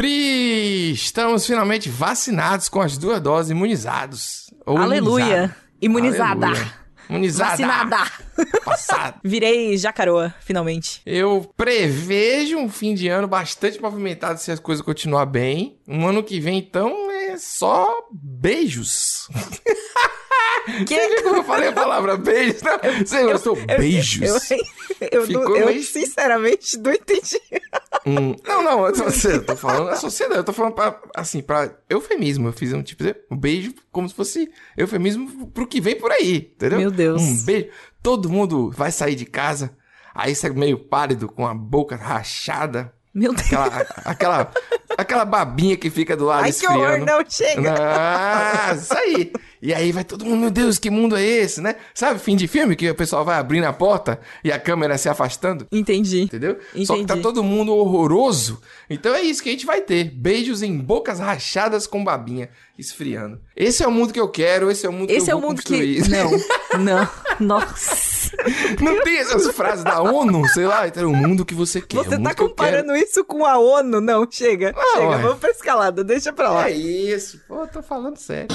Pri, estamos finalmente vacinados com as duas doses, imunizados. Aleluia. Imunizada. Aleluia. Imunizada. Vacinada. Passado. Virei jacaroa, finalmente. Eu prevejo um fim de ano bastante movimentado se as coisas continuar bem. Um ano que vem, então, é só beijos. Que? Você viu como eu falei a palavra beijos? Não, você gostou? beijos. Eu, eu, não- eu, meio- sinceramente não entendi. Hum, não, não, eu tô, eu tô falando a sociedade, eu tô falando pra, assim, pra eufemismo. Eu fiz um tipo de um beijo como se fosse eufemismo pro que vem por aí, entendeu? Meu Deus. Um beijo. Todo mundo vai sair de casa, aí você é meio pálido, com a boca rachada, Meu Deus. aquela, aquela, aquela babinha que fica do lado Ai, que horror, esfriando. não chega. Ah, isso aí. E aí vai todo mundo, meu Deus, que mundo é esse, né? Sabe fim de filme que o pessoal vai abrindo a porta e a câmera se afastando? Entendi. Entendeu? Só que tá Entendi. todo mundo horroroso. Então é isso que a gente vai ter. Beijos em bocas rachadas com babinha esfriando. Esse é o mundo que eu quero, esse é o mundo que Esse eu é o vou mundo construir. que. Não, não. Nossa. Não tem essas frases da ONU, sei lá, então é o mundo que você quer. Você o mundo tá que comparando isso com a ONU? Não, chega. Ah, chega, vamos pra escalada, deixa pra lá. É isso. Pô, eu tô falando sério.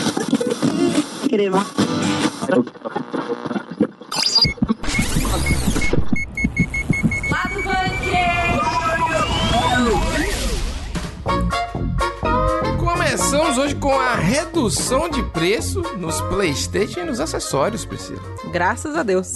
Começamos hoje com a redução de preço nos Playstation e nos acessórios, Priscila. Graças a Deus.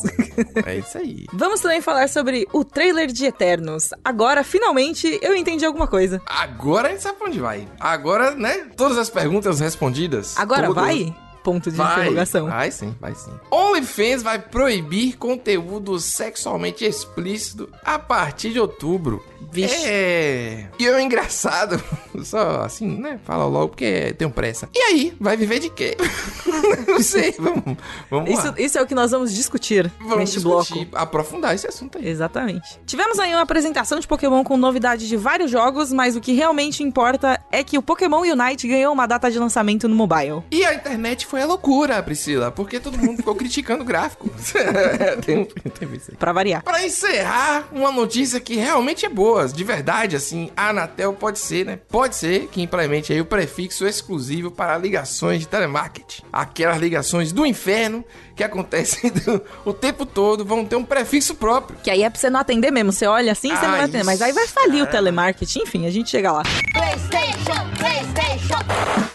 É isso aí. Vamos também falar sobre o trailer de Eternos. Agora, finalmente, eu entendi alguma coisa. Agora a gente sabe pra onde vai. Agora, né? Todas as perguntas respondidas. Agora todas. vai? Ponto de Vai, interrogação. vai sim, vai sim. OnlyFans vai proibir conteúdo sexualmente explícito a partir de outubro. Vixe. É. E é engraçado, só assim, né? Fala logo porque tenho pressa. E aí, vai viver de quê? Não sei, vamos, vamos Isso, lá. isso é o que nós vamos discutir Vamos neste discutir, bloco. aprofundar esse assunto aí. Exatamente. Tivemos aí uma apresentação de Pokémon com novidades de vários jogos, mas o que realmente importa é que o Pokémon Unite ganhou uma data de lançamento no mobile. E a internet foi a loucura, Priscila, porque todo mundo ficou criticando o gráfico. tem, tem isso aí. Pra variar. Pra encerrar, uma notícia que realmente é boa, de verdade, assim, a Anatel pode ser, né? Pode ser que implemente aí o prefixo exclusivo para ligações de telemarketing. Aquelas ligações do inferno que acontecem do- o tempo todo vão ter um prefixo próprio. Que aí é pra você não atender mesmo. Você olha assim, você não Ah, vai atender. Mas aí vai falir o telemarketing. Enfim, a gente chega lá. PlayStation, PlayStation.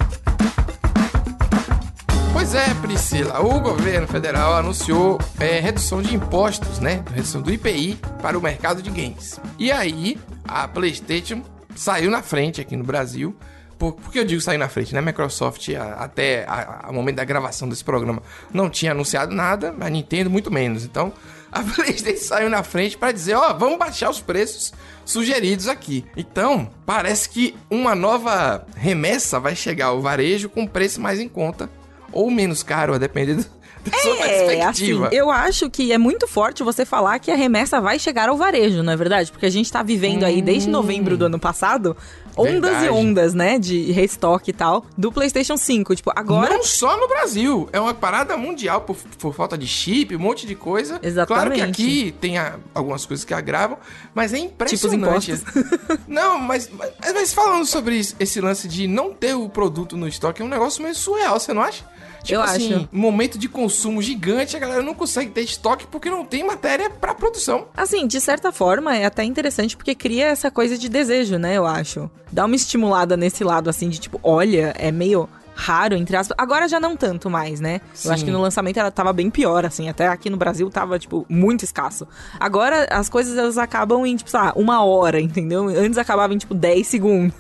Pois é, Priscila, o governo federal anunciou é, redução de impostos, né? Redução do IPI para o mercado de games. E aí, a PlayStation saiu na frente aqui no Brasil. Por, por que eu digo sair na frente, né? Microsoft, a- até o momento da gravação desse programa, não tinha anunciado nada, a Nintendo muito menos. Então, a PlayStation saiu na frente para dizer: ó, vamos baixar os preços sugeridos aqui. Então, parece que uma nova remessa vai chegar ao varejo com preço mais em conta ou menos caro, a depender do, da sua É, assim, perspectiva. eu acho que é muito forte você falar que a remessa vai chegar ao varejo, não é verdade? Porque a gente tá vivendo aí desde novembro do ano passado ondas Verdade. e ondas, né, de restock e tal do PlayStation 5. Tipo, agora Não só no Brasil, é uma parada mundial por, por falta de chip, um monte de coisa. Claro que Exatamente. aqui tem a- algumas coisas que agravam, mas é Tipo os impressionante. impostos. não, mas, mas, mas falando sobre esse lance de não ter o produto no estoque, é um negócio meio surreal, você não acha? Tipo Eu assim, acho. um momento de consumo gigante, a galera não consegue ter estoque porque não tem matéria pra produção. Assim, de certa forma, é até interessante porque cria essa coisa de desejo, né? Eu acho. Dá uma estimulada nesse lado, assim, de tipo, olha, é meio raro, entre aspas. Agora já não tanto mais, né? Eu acho Sim. que no lançamento ela tava bem pior, assim. Até aqui no Brasil tava, tipo, muito escasso. Agora as coisas elas acabam em, tipo, sei lá, uma hora, entendeu? Antes acabava em, tipo, 10 segundos.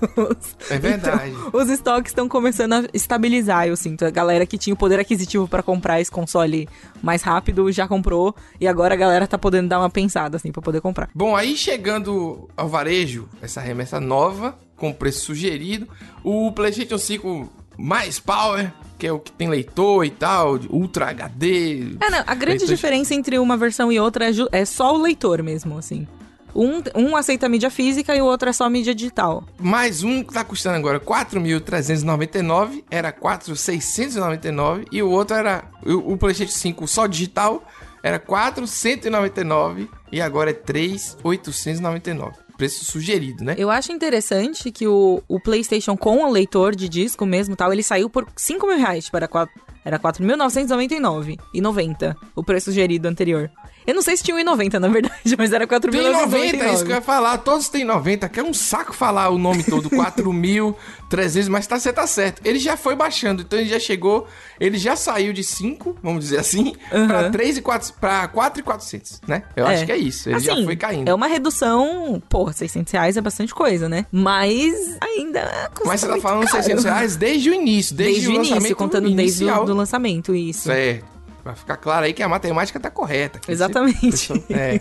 É verdade. Então, os estoques estão começando a estabilizar, eu sinto. A galera que tinha o poder aquisitivo pra comprar esse console mais rápido já comprou. E agora a galera tá podendo dar uma pensada, assim, pra poder comprar. Bom, aí chegando ao varejo, essa remessa nova, com preço sugerido, o PlayStation 5 mais Power, que é o que tem leitor e tal, Ultra HD. É, não, a grande leitor- diferença entre uma versão e outra é, é só o leitor mesmo, assim. Um, um aceita mídia física e o outro é só mídia digital. Mais um que tá custando agora 4.399, era 4.699 e o outro era o, o PlayStation 5 só digital era 4.199 e agora é 3.899. preço sugerido, né? Eu acho interessante que o, o PlayStation com o leitor de disco mesmo tal, ele saiu por 5 mil reais. Tipo, era, quatro- era 4.999 e 90 o preço sugerido anterior. Eu não sei se tinha 1,90 na verdade, mas era 4.999. Tem 90, é isso que eu ia falar. Todos têm 90, que é um saco falar o nome todo. 4.300, mas tá, você tá certo. Ele já foi baixando, então ele já chegou, ele já saiu de 5, vamos dizer assim, pra Aham. 3 e 4, pra 4,400, né? Eu acho que é isso. Ele já Assim, foi caindo. É uma redução, porra, 600 reais é bastante coisa, né? Mas ainda custa Mas você tá falando caro. 600 reais desde o início, desde, Desde, o início, lançamento contando desde inicial. o do lançamento, isso. Certo. Vai ficar claro aí que a matemática tá correta. Exatamente. você- É.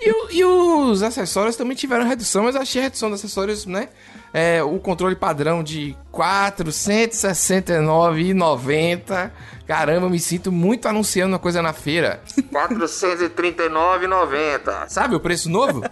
E, o- e os acessórios também tiveram redução, mas eu achei a redução dos acessórios, né? É, o controle padrão de R$ 469,90. Caramba, me sinto muito anunciando uma coisa na feira. R$ 439,90. Sabe o preço novo?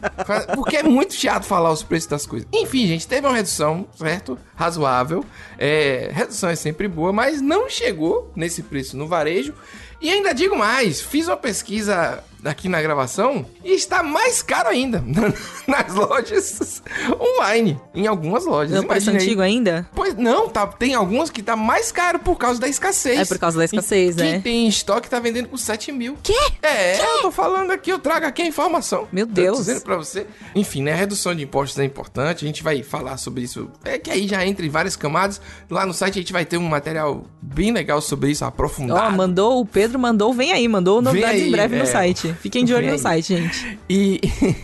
Porque é muito chato falar os preços das coisas. Enfim, gente, teve uma redução, certo? Razoável. É, redução é sempre boa, mas não chegou nesse preço no varejo. E ainda digo mais, fiz uma pesquisa aqui na gravação e está mais caro ainda nas lojas online, em algumas lojas. É o preço antigo ainda? Pois não, tá, tem algumas que tá mais caro por causa da escassez. É por causa da escassez, Quem né? tem em estoque tá vendendo por 7 mil. Quê? É, eu tô falando aqui, eu trago aqui a informação. Meu Tô Deus. dizendo pra você. Enfim, né, a redução de impostos é importante, a gente vai falar sobre isso. É que aí já entra em várias camadas. Lá no site a gente vai ter um material bem legal sobre isso, aprofundado. Ó, mandou, o Pedro mandou, vem aí, mandou novidades aí, em breve é. no site. Fiquem de olho no site, gente. E.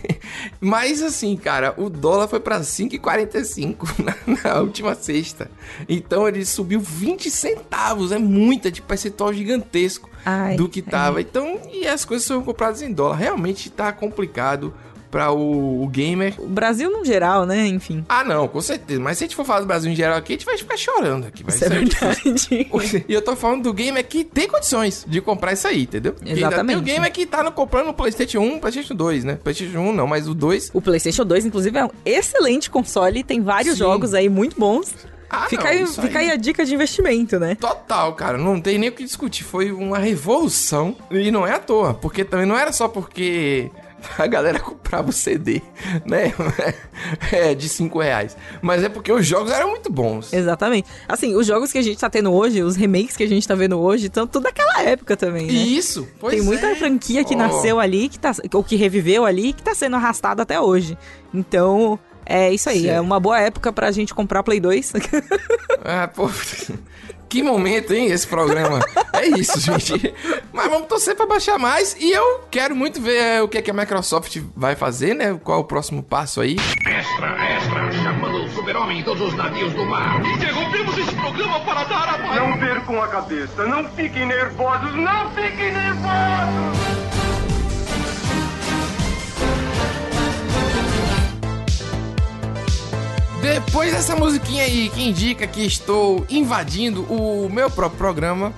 Mas assim, cara, o dólar foi pra 5,45 na, na última sexta. Então ele subiu 20 centavos. É muita, de percentual gigantesco Ai, do que tava. Então, e as coisas são compradas em dólar. Realmente tá complicado pra o, o gamer. O Brasil no geral, né? Enfim. Ah, não, com certeza. Mas se a gente for falar do Brasil em geral aqui, a gente vai ficar chorando aqui. Vai Isso é verdade. e eu tô falando do gamer que tem condições de comprar isso aí, entendeu? Exatamente. Tem o gamer que tá no, comprando o PlayStation 1, PlayStation 2, né? PlayStation 1 não, mas o 2. O PlayStation 2, inclusive, é um excelente console. Tem vários Sim. jogos aí muito bons. Ah, fica não, aí, fica aí a dica de investimento, né? Total, cara, não tem nem o que discutir. Foi uma revolução e não é à toa, porque também não era só porque a galera comprava o CD, né? É, de 5 reais. Mas é porque os jogos eram muito bons. Exatamente. Assim, os jogos que a gente tá tendo hoje, os remakes que a gente tá vendo hoje, estão tudo daquela época também, né? Isso, pois Tem muita é. franquia que Oh. nasceu ali, que tá, ou que reviveu ali, que tá sendo arrastada até hoje. Então, é isso aí. Sim. É uma boa época pra gente comprar Play 2. Ah, pô. Que momento, hein, esse programa. É isso, gente. Mas vamos torcer pra baixar mais. E eu quero muito ver é, o que, é que a Microsoft vai fazer, né? Qual é o próximo passo aí. Extra, extra, chamando o super-homem e todos os navios do mar. Interrompemos esse programa para dar a Não percam a cabeça, não fiquem nervosos, não fiquem nervosos! Depois dessa musiquinha aí que indica que estou invadindo o meu próprio programa,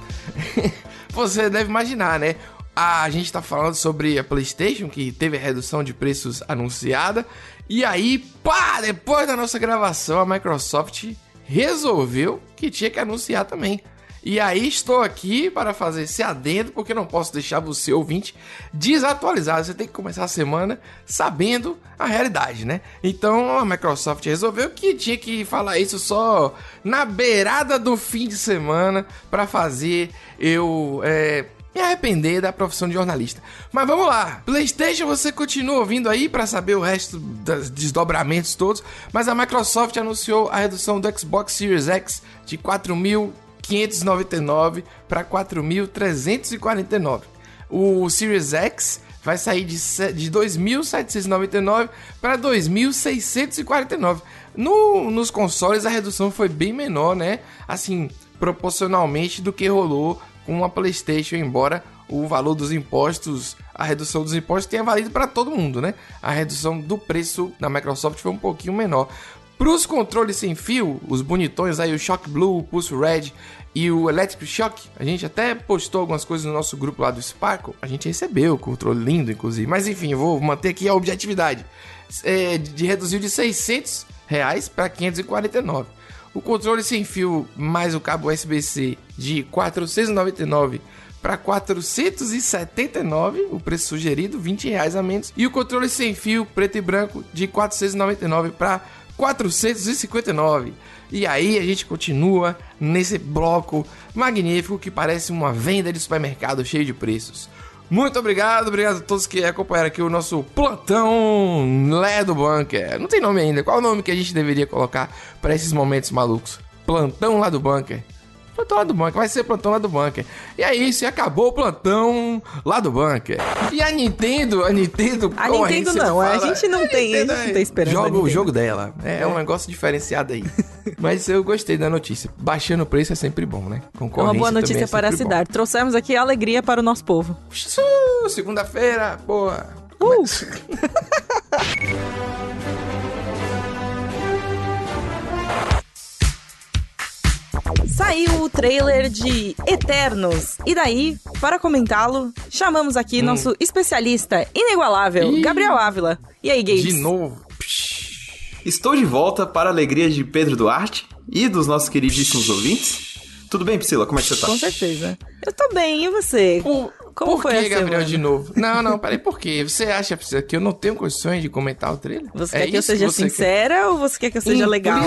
você deve imaginar, né? A gente tá falando sobre a PlayStation, que teve a redução de preços anunciada. E aí, pá, depois da nossa gravação, a Microsoft resolveu que tinha que anunciar também. E aí estou aqui para fazer esse adendo, porque não posso deixar você, ouvinte, desatualizado. Você tem que começar a semana sabendo a realidade, né? Então a Microsoft resolveu que tinha que falar isso só na beirada do fim de semana para fazer eu é, me arrepender da profissão de jornalista. Mas vamos lá, PlayStation você continua ouvindo aí para saber o resto dos desdobramentos todos, mas a Microsoft anunciou a redução do Xbox Series X de 4.599 para 4.349. O Series X vai sair de, de 2.799 para 2.649. No, nos consoles a redução foi bem menor, né? Assim, proporcionalmente do que rolou com a PlayStation, embora o valor dos impostos, a redução dos impostos tenha valido para todo mundo, né? A redução do preço da Microsoft foi um pouquinho menor. Para os controles sem fio, os bonitões aí, o Shock Blue, o Pulse Red e o Electric Shock, a gente até postou algumas coisas no nosso grupo lá do Sparkle. A gente recebeu o controle lindo, inclusive. Mas enfim, vou manter aqui a objetividade. É, de reduziu de 600 reais para 549. O controle sem fio mais o cabo USB-C de 499 para 479, o preço sugerido, 20 reais a menos. E o controle sem fio preto e branco de 499 para 459. E aí a gente continua nesse bloco magnífico que parece uma venda de supermercado cheio de preços. Muito obrigado, obrigado a todos que acompanharam aqui o nosso plantão Lé do Bunker. Não tem nome ainda. Qual o nome que a gente deveria colocar para esses momentos malucos? Plantão lá do Bunker. Plantão lá do bunker, vai ser plantão lá do bunker. E é isso, e acabou o plantão lá do bunker. E a Nintendo, a Nintendo. A como Nintendo não, a fala, gente não tem- a gente não tá esperando a Joga o Nintendo. jogo dela. É, é um negócio diferenciado aí. Mas eu gostei da notícia. Baixando o preço é sempre bom, né? É Concorrência uma boa notícia é para a sempre bom. cidade. Trouxemos aqui alegria para o nosso povo. Segunda-feira, boa. Uh! Saiu o trailer de Eternos. E daí, para comentá-lo, chamamos aqui nosso especialista inigualável, Ih. Gabriel Ávila. E aí, Gates? De novo. Estou de volta para a alegria de Pedro Duarte e dos nossos queridíssimos ouvintes. Tudo bem, Priscila? Como é que você tá? Com certeza. Eu tô bem, e você? Por, Como por foi que, a Gabriel, semana? de novo? Não, não, peraí, por quê? Você acha que eu não tenho condições de comentar o trailer? Você É quer que eu seja você quer? sincera ou você quer que eu seja Hum, legal?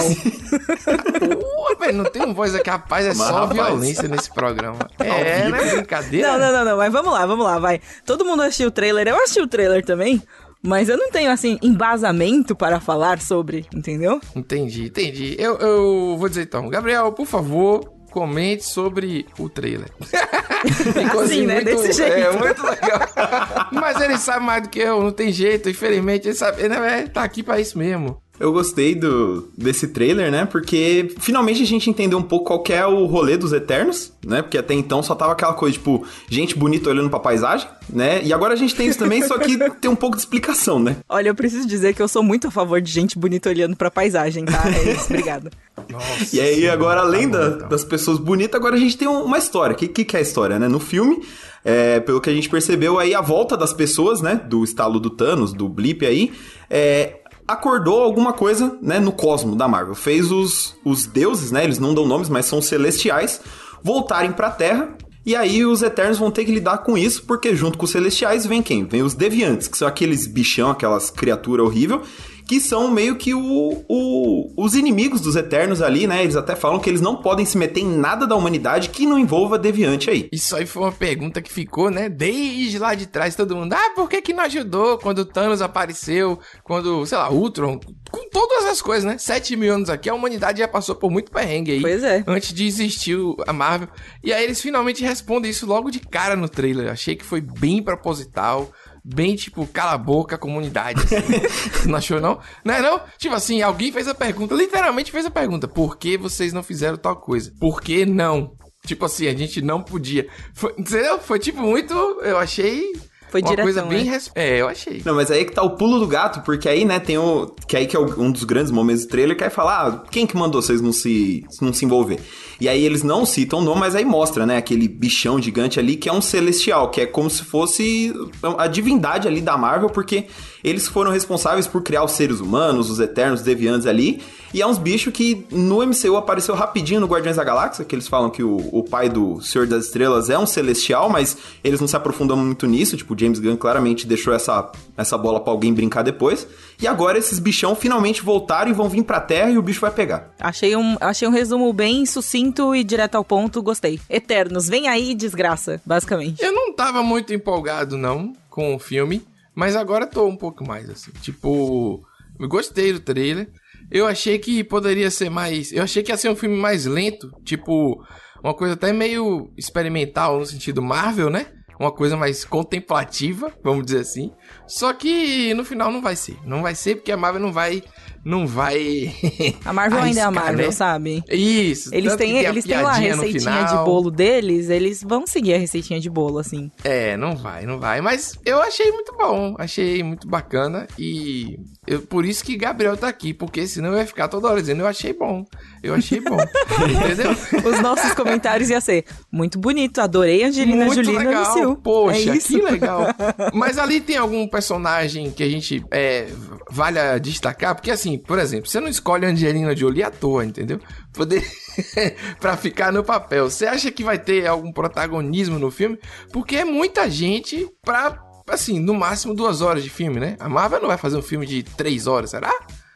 Pô, velho, não tem um voz aqui, rapaz, é Mas, só rapaz. violência nesse programa. É, não é brincadeira? Não, não, não, não, mas vamos lá, vamos lá, vai. Todo mundo assistiu o trailer, eu assisti o trailer também, mas eu não tenho, assim, embasamento para falar sobre, entendeu? Entendi, entendi. Eu, eu vou dizer então, Gabriel, por favor, comente sobre o trailer. Assim, né? Desse jeito. É, muito legal. Mas ele sabe mais do que eu, não tem jeito, infelizmente, ele sabe, ele é, tá aqui pra isso mesmo. Eu gostei do, desse trailer, né? Porque finalmente a gente entendeu um pouco qual que é o rolê dos Eternos, né? Porque até então só tava aquela coisa, tipo, gente bonita olhando pra paisagem, né? E agora a gente tem isso também, só que tem um pouco de explicação, né? Olha, eu preciso dizer que eu sou muito a favor de gente bonita olhando pra paisagem, tá? É isso, obrigada. Nossa. E aí, agora, além Tá da- bom, então. das pessoas bonitas, agora a gente tem um- uma história. O que, que, que é a história, né? No filme, é, pelo que a gente percebeu aí, a volta das pessoas, né? Do estalo do Thanos, do Blip aí, é, acordou alguma coisa, né? No cosmo da Marvel. Fez os, os deuses, né? Eles não dão nomes, mas são celestiais, voltarem pra Terra. E aí os Eternos vão ter que lidar com isso, porque junto com os Celestiais vem quem? Vem os Deviantes, que são aqueles bichão, aquelas criaturas horríveis, que são meio que o, o- os inimigos dos Eternos ali, né? Eles até falam que eles não podem se meter em nada da humanidade que não envolva Deviante aí. Isso aí foi uma pergunta que ficou, né? Desde lá de trás, todo mundo. Ah, por que que não ajudou quando o Thanos apareceu? Quando, sei lá, Ultron. Com todas as coisas, né? Sete mil anos aqui, a humanidade já passou por muito perrengue aí. Pois é. Antes de existir a Marvel. E aí eles finalmente respondem isso logo de cara no trailer. Achei que foi bem proposital. Bem, tipo, cala a boca, comunidade. assim. não achou, não? Não é, não? Tipo assim, alguém fez a pergunta, literalmente fez a pergunta. Por que vocês não fizeram tal coisa? Por que não? Tipo assim, a gente não podia. Foi, entendeu? Foi tipo muito. Eu achei. Foi uma coisa bem. né? res- É, eu achei. Não, mas aí que tá o pulo do gato, porque aí, né, tem o. Que aí que é o- um dos grandes momentos do trailer, que é falar, ah, quem que mandou vocês não se, não se envolver? E aí eles não citam o nome, mas aí mostra, né, aquele bichão gigante ali que é um celestial, que é como se fosse a divindade ali da Marvel, porque eles foram responsáveis por criar os seres humanos, os eternos, os deviantes ali. E é uns bichos que no MCU apareceu rapidinho no Guardiões da Galáxia, que eles falam que o, o pai do Senhor das Estrelas é um celestial, mas eles não se aprofundam muito nisso. Tipo, James Gunn claramente deixou essa, essa bola pra alguém brincar depois. E agora esses bichão finalmente voltaram e vão vir pra Terra e o bicho vai pegar. Achei um, achei um resumo bem sucinto e direto ao ponto, gostei. Eternos, vem aí, desgraça, basicamente. Eu não tava muito empolgado, não, com o filme, mas agora tô um pouco mais, assim. Tipo, gostei do trailer. Eu achei que poderia ser mais. Eu achei que ia ser um filme mais lento, tipo, uma coisa até meio experimental no sentido Marvel, né? Uma coisa mais contemplativa, vamos dizer assim. Só que no final não vai ser. Não vai ser porque a Marvel não vai. Não vai. A Marvel ainda é a Marvel, né? sabe? Isso. Eles têm, eles têm lá a no receitinha de bolo deles, eles vão seguir a receitinha de bolo, assim. É, não vai, não vai. Mas eu achei muito bom, achei muito bacana e eu, por isso que Gabriel tá aqui, porque senão eu ia ficar toda hora dizendo eu achei bom, eu achei bom, entendeu? Os nossos comentários ia ser muito bonito, adorei Angelina muito Jolie no legal, MCU. poxa, é isso. que legal. Mas ali tem algum personagem que a gente é, vale a destacar, porque assim, assim, por exemplo, você não escolhe Angelina Jolie à toa, entendeu? Poder para ficar no papel. Você acha que vai ter algum protagonismo no filme? Porque é muita gente pra, assim, no máximo duas horas de filme, né? A Marvel não vai fazer um filme de três horas, será?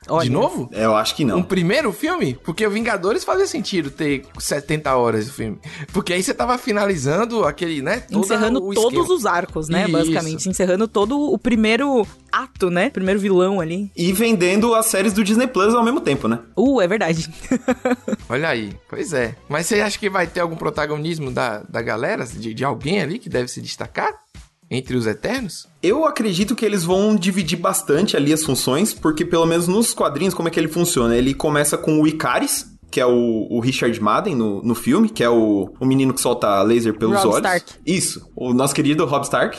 Olha. de novo? É, Eu acho que não. Um primeiro filme? Porque o Vingadores fazia sentido ter 70 horas de filme. Porque aí você tava finalizando aquele, né? todo Encerrando o todos esquema. os arcos, né? Isso. Basicamente. Encerrando todo o primeiro ato, né? Primeiro vilão ali. E vendendo as séries do Disney Plus ao mesmo tempo, né? Uh, é verdade. Olha aí, pois é. Mas você acha que vai ter algum protagonismo da, da galera? De, de alguém ali que deve se destacar? Entre os Eternos? Eu acredito que eles vão dividir bastante ali as funções, porque pelo menos nos quadrinhos, como é que ele funciona? Ele começa com o Icaris, que é o, o Richard Madden no, no filme, que é o, o menino que solta laser pelos Robb olhos. Stark. Isso, o nosso querido Rob Stark.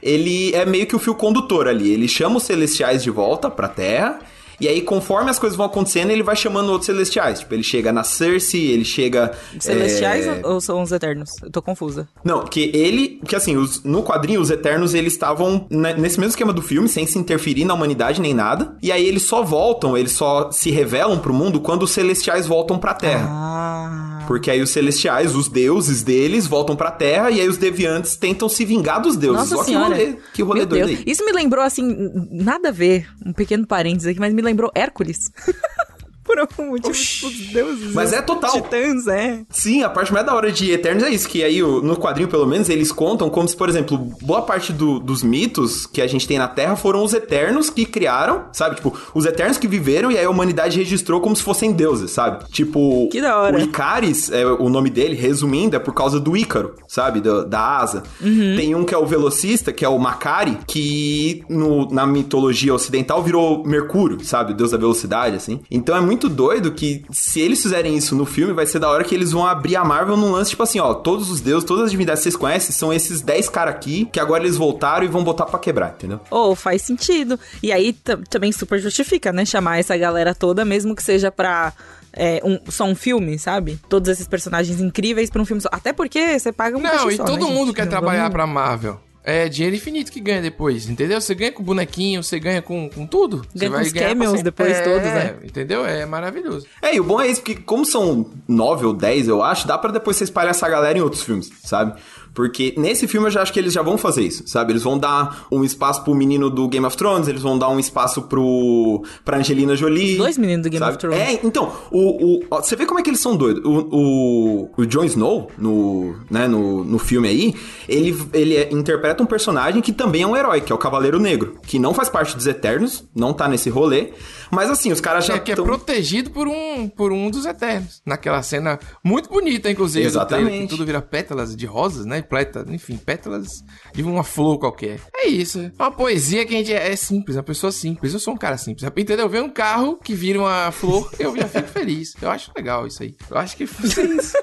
Ele é meio que o fio condutor ali. Ele chama os celestiais de volta pra Terra. E aí, conforme as coisas vão acontecendo, ele vai chamando outros celestiais. Tipo, ele chega na Cersei, ele chega. Celestiais é, ou são os Eternos? Eu tô confusa. não, que ele. Que assim, os- no quadrinho, os Eternos, eles estavam ne- nesse mesmo esquema do filme, sem se interferir na humanidade nem nada. E aí eles só voltam, eles só se revelam pro mundo quando os Celestiais voltam pra Terra. Ah. Porque aí os Celestiais, os deuses deles, voltam pra Terra e aí os deviantes tentam se vingar dos deuses. Nossa Ó, que senhora. rolê, que rolê doido aí. Isso me lembrou, assim, nada a ver. Um pequeno parênteses aqui, mas me lembrou Hércules. Por algum motivo, Oxi. tipo, os deuses. Mas é total. Titãs, é. Sim, a parte mais da hora de Eternos é isso, que aí no quadrinho, pelo menos, eles contam como se, por exemplo, boa parte do- dos mitos que a gente tem na Terra foram os Eternos que criaram, sabe? Tipo, os Eternos que viveram e aí a humanidade registrou como se fossem deuses, sabe? Tipo, Que da hora. o Icaris, é, o nome dele, resumindo, é por causa do Ícaro, sabe? Da, da asa. Uhum. Tem um que é o velocista, que é o Macari, que no- na mitologia ocidental virou Mercúrio, sabe? O deus da velocidade, assim. Então é muito doido que se eles fizerem isso no filme, vai ser da hora que eles vão abrir a Marvel num lance, tipo assim, ó, todos os deuses, todas as divindades que vocês conhecem, são esses 10 caras aqui, que agora eles voltaram e vão botar pra quebrar, entendeu? Ou faz sentido. E aí também super justifica, né? Chamar essa galera toda, mesmo que seja pra. é, um, só um filme, sabe? Todos esses personagens incríveis pra um filme só. Até porque você paga um Não, e só, todo né, mundo gente? quer Não trabalhar vamos- pra Marvel. É dinheiro infinito que ganha depois, entendeu? Você ganha com bonequinho, você ganha com, com tudo. Você Ganha com vai os cameos sempre. depois É, todos, né? Entendeu? É maravilhoso. É, e o bom é isso, porque como são nove ou dez, eu acho, dá pra depois você espalhar essa galera em outros filmes, sabe? Porque nesse filme eu já acho que eles já vão fazer isso, sabe? Eles vão dar um espaço pro menino do Game of Thrones, eles vão dar um espaço pro pra Angelina Jolie. Dois meninos do Game sabe? of Thrones. É, então, o, o, ó, você vê como é que eles são doidos. O, o, o Jon Snow, no, né, no, no filme aí, ele, ele é- interpreta um personagem que também é um herói, que é o Cavaleiro Negro, que não faz parte dos Eternos, não tá nesse rolê, mas assim, os caras já É que é tão- protegido por um, por um dos Eternos. Naquela cena muito bonita, inclusive. Exatamente. trailer, que tudo vira pétalas de rosas, né? Pleta, enfim, pétalas de uma flor qualquer. É isso. É uma poesia que a gente é, é simples, uma pessoa simples. Eu sou um cara simples. Entendeu? Vê um carro que vira uma flor, eu já fico feliz. Eu acho legal isso aí. Eu acho que foi isso.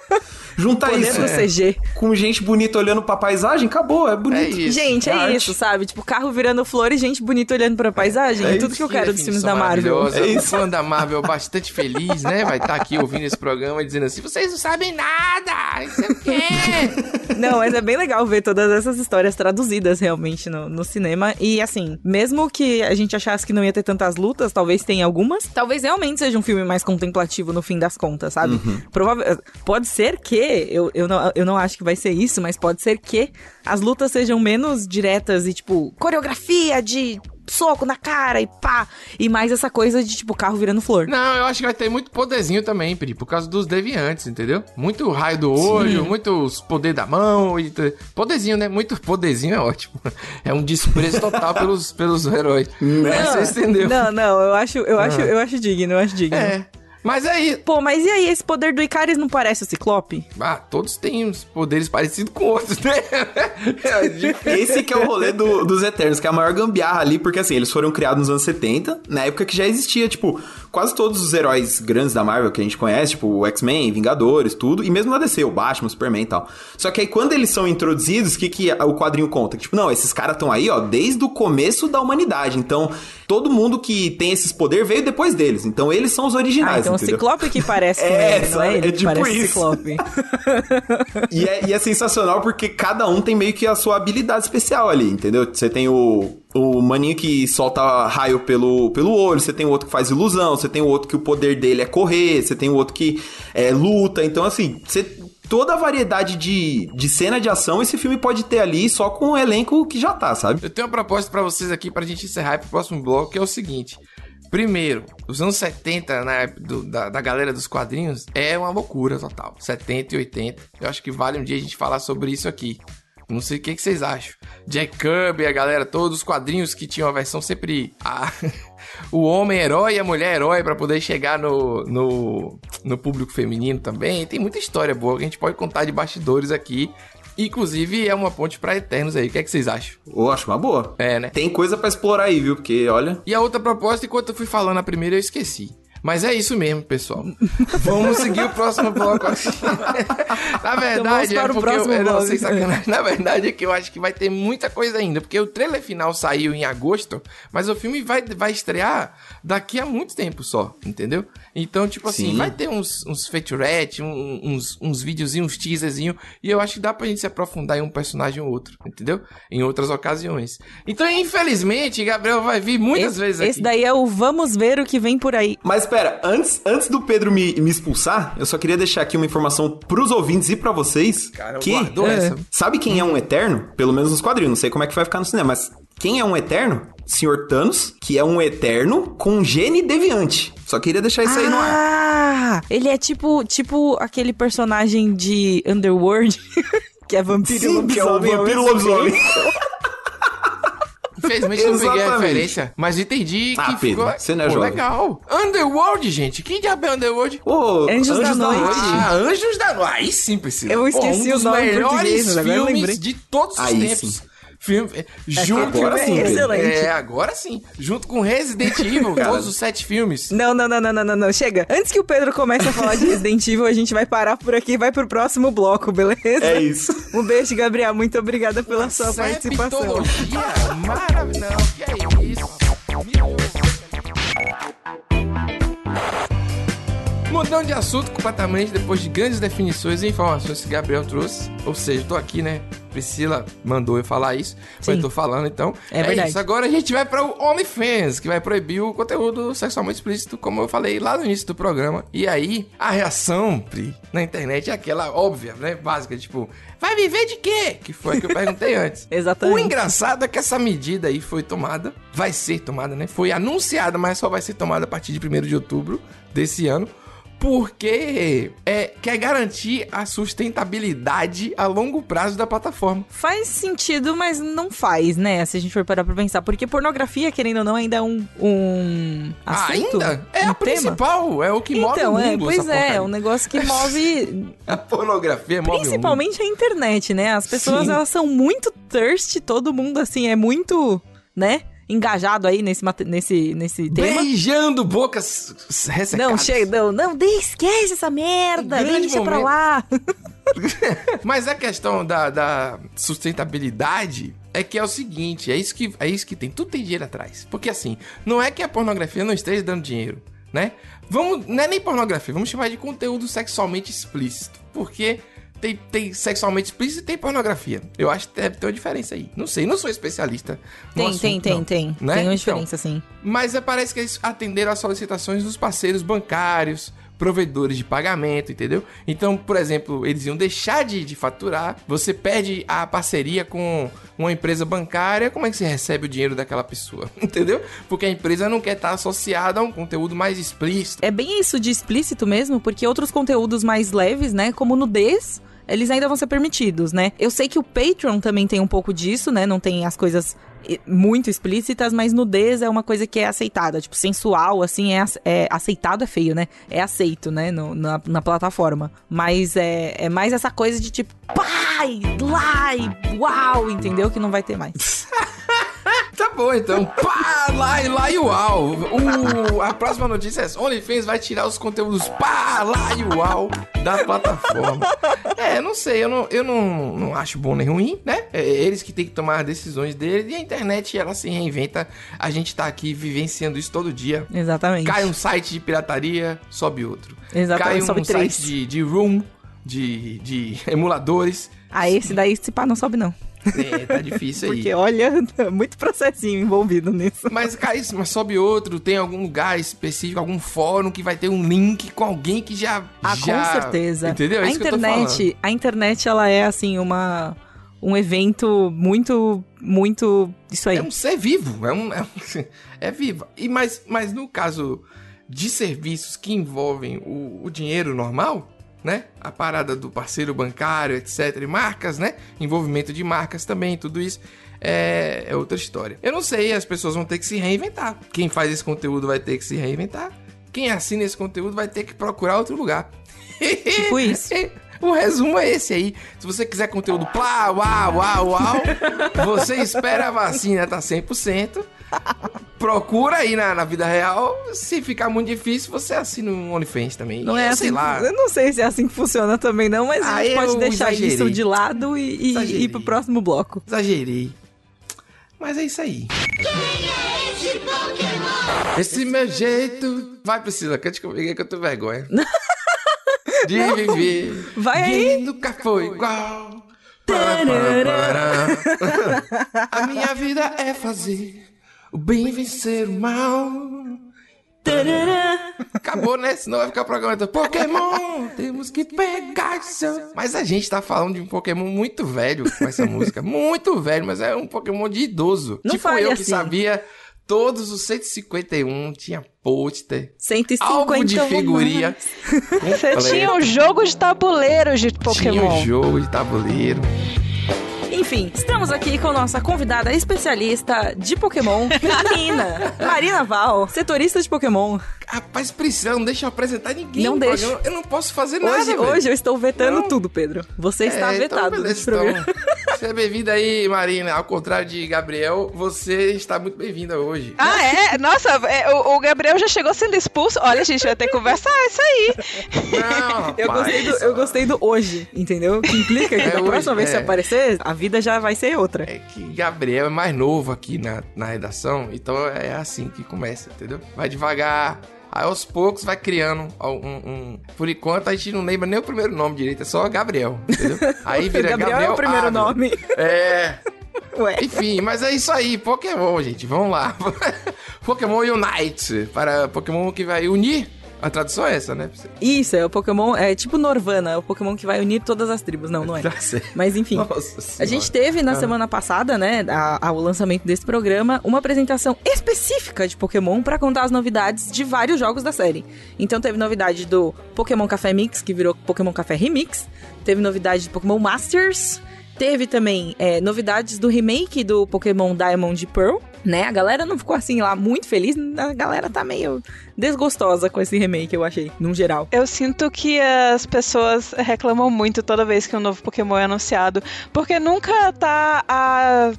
Junta Poder isso CG. com gente bonita olhando pra paisagem, acabou, é bonito. É isso. Gente, é, É isso, sabe? Tipo, carro virando flor e gente bonita olhando pra paisagem. É, É tudo que eu quero dos filmes da Marvel. Maravilhosa. É O fã da Marvel bastante feliz, né? Vai estar aqui ouvindo esse programa e dizendo assim: vocês não sabem nada! Não sei o quê! Não, mas é bem legal ver todas essas histórias traduzidas realmente no, no cinema. E assim, mesmo que a gente achasse que não ia ter tantas lutas, talvez tenha algumas. Talvez realmente seja um filme mais contemplativo no fim das contas, sabe? Provável, pode ser que, eu, eu, não, eu não acho que vai ser isso, mas pode ser que as lutas sejam menos diretas e tipo, coreografia de soco na cara e pá. E mais essa coisa de tipo, carro virando flor. Não, eu acho que vai ter muito poderzinho também, Pri, por causa dos deviantes, entendeu? Muito raio do olho, muitos poder da mão e poderzinho, né? Muito poderzinho é ótimo. É um desprezo total pelos, pelos heróis. Mas Você entendeu? Não, não, eu acho, eu acho, eu acho digno, eu acho digno. É. Mas aí, Pô, mas e aí, esse poder do Icaris não parece o Ciclope? ah, todos têm uns poderes parecidos com outros, né? É difícil. Esse que é o rolê do- dos Eternos, que é a maior gambiarra ali, porque assim, eles foram criados nos anos 70, na época que já existia, tipo, quase todos os heróis grandes da Marvel que a gente conhece, tipo, o X-Men, Vingadores, tudo, e mesmo na DC, o Batman, o Superman e tal. Só que aí quando eles são introduzidos, o que, que o quadrinho conta? Que, tipo, não, esses caras estão aí, ó, desde o começo da humanidade. Então, todo mundo que tem esses poderes veio depois deles. Então, eles são os Ah, originais, então o entendeu? Ciclope que parece com É, ele, não é ele É que tipo parece isso. Ciclope. E é, e é sensacional porque cada um tem meio que a sua habilidade especial ali, entendeu? Você tem o, o maninho que solta raio pelo, pelo olho, você tem o outro que faz ilusão, você tem o outro que o poder dele é correr, você tem o outro que é, luta. Então, assim, você toda a variedade de, de cena de ação esse filme pode ter ali só com o elenco que já tá, sabe? Eu tenho uma proposta pra vocês aqui pra gente encerrar pro próximo bloco, que é o seguinte. Primeiro, os anos 70, na época do- da, da galera dos quadrinhos, é uma loucura total. 70 e 80. Eu acho que vale um dia a gente falar sobre isso aqui. Não sei o que, que vocês acham. Jack Kirby, a galera, todos os quadrinhos que tinham a versão sempre. a- o homem herói e a mulher herói pra poder chegar no, no, no público feminino também. Tem muita história boa que a gente pode contar de bastidores aqui. Inclusive, é uma ponte pra Eternos aí. O que, é que vocês acham? Eu acho uma boa. É, né? Tem coisa pra explorar aí, viu? Porque, olha. E a outra proposta, enquanto eu fui falando a primeira, eu esqueci. Mas é isso mesmo, pessoal. Vamos seguir o próximo bloco. Na verdade, Então é o porque próximo eu, eu não bloco. sei sacanagem. Na verdade é que eu acho que vai ter muita coisa ainda, porque o trailer final saiu em agosto, mas o filme vai, vai estrear daqui a muito tempo só, entendeu? Então, tipo assim, Sim. vai ter uns, uns featurette, um- uns, uns videozinhos, uns teaserzinhos, e eu acho que dá pra gente se aprofundar em um personagem ou outro, entendeu? Em outras ocasiões. Então, infelizmente, Gabriel vai vir muitas Esse, vezes aqui. esse daí é o vamos ver o que vem por aí. Mas espera, antes, antes do Pedro me, me expulsar, eu só queria deixar aqui uma informação pros ouvintes e pra vocês. Cara, que guardou essa. Sabe quem é um Eterno? Pelo menos nos quadrinhos, não sei como é que vai ficar no cinema, mas quem é um Eterno? Senhor Thanos, que é um Eterno com gene deviante. Só queria deixar isso aí no ar. Ah, ele é tipo, tipo aquele personagem de Underworld. Que é vampiro Sim, que é o vampiro lobisomem. Infelizmente não peguei a referência, mas entendi que Ah, Pedro, ficou você não é Pô, legal. Underworld, gente. Quem diabo é Underworld? Ô, Anjos da Noite. Ah, Anjos da Noite. Aí sim, Priscila. Eu esqueci Pô, um dos o nome melhores filmes de todos os Aí tempos. sim. Filme, é, junto agora com sim, excelente. É, agora sim. Junto com Resident Evil, todos os sete filmes. Não, não, não, não, não, não, não. Chega. Antes que o Pedro comece a falar de Resident Evil, a gente vai parar por aqui e vai pro próximo bloco, beleza? É isso. Um beijo, Gabriel. Muito obrigada pela sua participação. Septologia maravilhosa. Que é isso? Mudando de assunto completamente depois de grandes definições e informações que Gabriel trouxe. Ou seja, tô aqui, né? Priscila mandou eu falar isso, mas Sim. eu tô falando, então. É verdade. isso. Agora a gente vai para o OnlyFans, que vai proibir o conteúdo sexualmente explícito, como eu falei lá no início do programa. E aí, a reação, Pri, na internet é aquela óbvia, né? Básica, tipo, vai viver de quê? Que foi a que eu perguntei antes. Exatamente. O engraçado é que essa medida aí foi tomada, vai ser tomada, né? Foi anunciada, mas só vai ser tomada a partir de 1 de outubro desse ano. Porque é, quer garantir a sustentabilidade a longo prazo da plataforma. Faz sentido, mas não faz, né? Se a gente for parar pra pensar. Porque pornografia, querendo ou não, ainda é um, um assunto. Ainda? É um a principal, é o que move o Então, mundo. é, pois é, é um negócio que move A pornografia move principalmente a internet, né? As pessoas, Sim. elas são muito thirsty, todo mundo, assim, é muito, né? Engajado aí nesse, nesse, nesse tema. Beijando bocas ressecadas. Não, chega, não, não, esquece essa merda, Um deixa pra momento. lá. Mas a questão da, da sustentabilidade é que é o seguinte, é isso que é isso que tem, tudo tem dinheiro atrás. Porque assim, não é que a pornografia não esteja dando dinheiro, né? Vamos, não é nem pornografia, vamos chamar de conteúdo sexualmente explícito, porque tem, tem sexualmente explícito e tem pornografia. Eu acho que deve ter uma diferença aí. Não sei, não sou especialista. Tem, assunto, tem, tem, não, tem. né? Tem uma Então, diferença, sim. mas é, parece que eles atenderam às solicitações dos parceiros bancários, provedores de pagamento, entendeu? Então, por exemplo, eles iam deixar de, de faturar, você perde a parceria com uma empresa bancária, como é que você recebe o dinheiro daquela pessoa? Entendeu? Porque a empresa não quer estar associada a um conteúdo mais explícito. É bem isso de explícito mesmo, porque outros conteúdos mais leves, né, como nudez, eles ainda vão ser permitidos, né? Eu sei que o Patreon também tem um pouco disso, né? Não tem as coisas muito explícitas, mas nudez é uma coisa que é aceitada. Tipo, sensual, assim, é, é aceitado, é feio, né? É aceito, né? No- na, na plataforma. Mas é, é mais essa coisa de tipo, pai, e uau, entendeu? Que não vai ter mais. Tá bom, então. Pá, lá e lá e uau. O, a próxima notícia é. OnlyFans vai tirar os conteúdos pá, lá e uau da plataforma. É, não sei, eu não, eu não, não acho bom nem ruim, né? É eles que têm que tomar as decisões deles. E a internet, ela se reinventa. A gente tá aqui vivenciando isso todo dia. Exatamente. Cai um site de pirataria, sobe outro. Exatamente, Cai um sobe três. site de, de room, de, de emuladores. Ah, esse daí, se pá, não sobe não. É, tá difícil aí. Porque, olha, muito processinho envolvido nisso. Mas, cara, isso, mas sobe outro, tem algum lugar específico, algum fórum que vai ter um link com alguém que já. Ah, já... com certeza. Entendeu? É a isso que eu tô falando. internet, a internet, ela é, assim, uma... Um evento muito, muito... Isso aí. É um ser vivo, é um. É, um- é vivo. E mas, mas no caso de serviços que envolvem o, o dinheiro normal, né? A parada do parceiro bancário, etc. E marcas, né? Envolvimento de marcas também, tudo isso. É, é outra história. Eu não sei, as pessoas vão ter que se reinventar. Quem faz esse conteúdo vai ter que se reinventar. Quem assina esse conteúdo vai ter que procurar outro lugar. Tipo isso. O resumo é esse aí. Se você quiser conteúdo plá, uau, uau, uau, você espera a vacina tá 100%. Procura aí na, na vida real. Se ficar muito difícil, você assina um OnlyFans também. Não é assim, sei lá. eu não sei se é assim que funciona também não, mas a Ah, gente pode deixar exagerei. isso de lado e, e ir pro próximo bloco. Exagerei. Mas é isso aí. Esse Pokémon. Esse meu jeito. Vai, Priscila, cante comigo que eu tô vergonha. De viver. Vai aí. Nunca foi igual. A minha vida é fazer o bem vencer o mal. Acabou, né? Senão vai ficar o programa do Pokémon. Temos que pegar seu. Mas a gente tá falando de um Pokémon muito velho com essa música. Muito velho, mas é um Pokémon de idoso. Não tipo eu que assim. sabia todos os 151, tinha pôster. 150 Algo de figurinha. Você tinha um jogo de tabuleiro de Tinha Pokémon. um jogo de tabuleiro. Enfim, estamos aqui com nossa convidada especialista de Pokémon, Marina. Marina Val, setorista de Pokémon. Rapaz, Priscila, não deixa eu apresentar ninguém. Não deixa. Eu não posso fazer nada. Hoje, velho. hoje eu estou vetando Não. tudo, Pedro. Você está É, então, vetado beleza, nesse programa. então. Seja bem-vinda aí, Marina. Ao contrário de Gabriel, você está muito bem-vinda hoje. Ah, é? Nossa, é, o, o Gabriel já chegou sendo expulso. Olha, a gente vai ter que conversar isso aí. Não, Eu rapaz. gostei, do, eu gostei do hoje, entendeu? Que implica que É da próxima hoje, vez que é. você aparecer, a vida já vai ser outra. É que Gabriel é mais novo aqui na, na redação, então é assim que começa, entendeu? Vai devagar, aí aos poucos vai criando um, um- Por enquanto a gente não lembra nem o primeiro nome direito, é só Gabriel, entendeu? Aí vira Gabriel, Gabriel, é o primeiro Ávila. nome. É. Ué. Enfim, mas é isso aí, Pokémon, gente, vamos lá. Pokémon Unite, para Pokémon que vai unir. A tradução é essa, né? Isso, é o Pokémon, é tipo Norvana, é o Pokémon que vai unir todas as tribos. Não, não é. Tá. Mas enfim. Nossa A gente teve na semana passada, né, a- ao lançamento desse programa, uma apresentação específica de Pokémon pra contar as novidades de vários jogos da série. Então teve novidade do Pokémon Café Mix, que virou Pokémon Café Remix. Teve novidade do Pokémon Masters. Teve também é, novidades do remake do Pokémon Diamond e Pearl, né? A galera não ficou assim lá muito feliz, a galera tá meio desgostosa com esse remake, eu achei, num geral. Eu sinto que as pessoas reclamam muito toda vez que um novo Pokémon é anunciado, porque nunca tá a-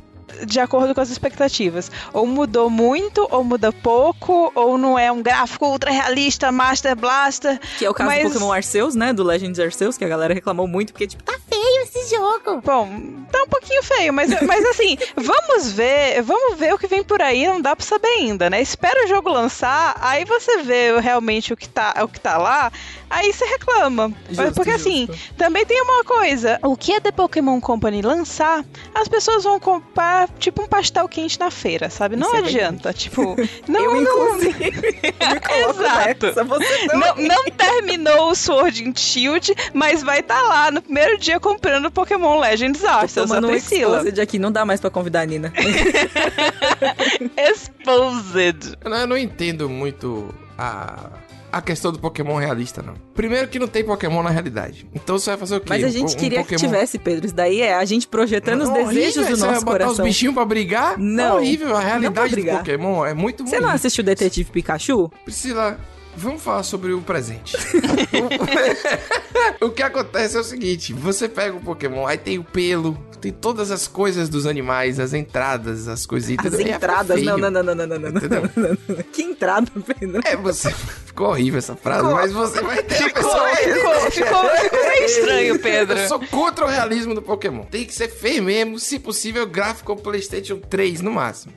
de acordo com as expectativas. Ou mudou muito, ou muda pouco, ou não é um gráfico ultra realista, Master Blaster. Que é o caso Mas- do Pokémon Arceus, né? Do Legends Arceus, que a galera reclamou muito, porque, tipo, tá feio esse jogo. Bom, tá um pouquinho feio, mas, mas assim, vamos ver, vamos ver o que vem por aí, não dá pra saber ainda, né? Espera o jogo lançar, aí você vê realmente o que tá, o que tá lá, aí você reclama. Justo, Porque assim, justo. também tem uma coisa, o que a The Pokémon Company lançar, as pessoas vão comprar tipo um pastel quente na feira, sabe? Não Isso é adianta, tipo, não, eu, não, inclusive, me coloco Exato. nessa. Você não. não, não terminou o Sword and Shield, mas vai estar lá no primeiro dia comprando Pokémon Legends Arceus, Tomando um Priscila. exposed aqui, não dá mais pra convidar a Nina. Exposed. Eu não, eu não entendo muito a, a questão do Pokémon realista, não. Primeiro que não tem Pokémon na realidade. Então você vai fazer o quê? Mas a Um- gente um queria Pokémon... que tivesse, Pedro. Isso daí é a gente projetando os Não, desejos horrível, do você nosso vai botar coração. os bichinhos pra brigar? Não, É horrível. A realidade do. Pokémon é muito Você ruim. não assistiu Detetive Pikachu? Priscila, vamos falar sobre o presente. o que acontece é o seguinte: você pega o Pokémon, aí tem o pelo, tem todas as coisas dos animais, as entradas, as coisitas. As fica entradas. Não, não, não, não, não, não, não, não. Que entrada, Pedro? É, você Ficou horrível essa frase, mas você vai ter Ficou, vai ficou, ficou, ficou meio estranho, Pedro. Eu sou contra o realismo do Pokémon. Tem que ser feio mesmo, se possível, gráfico com PlayStation 3 no máximo.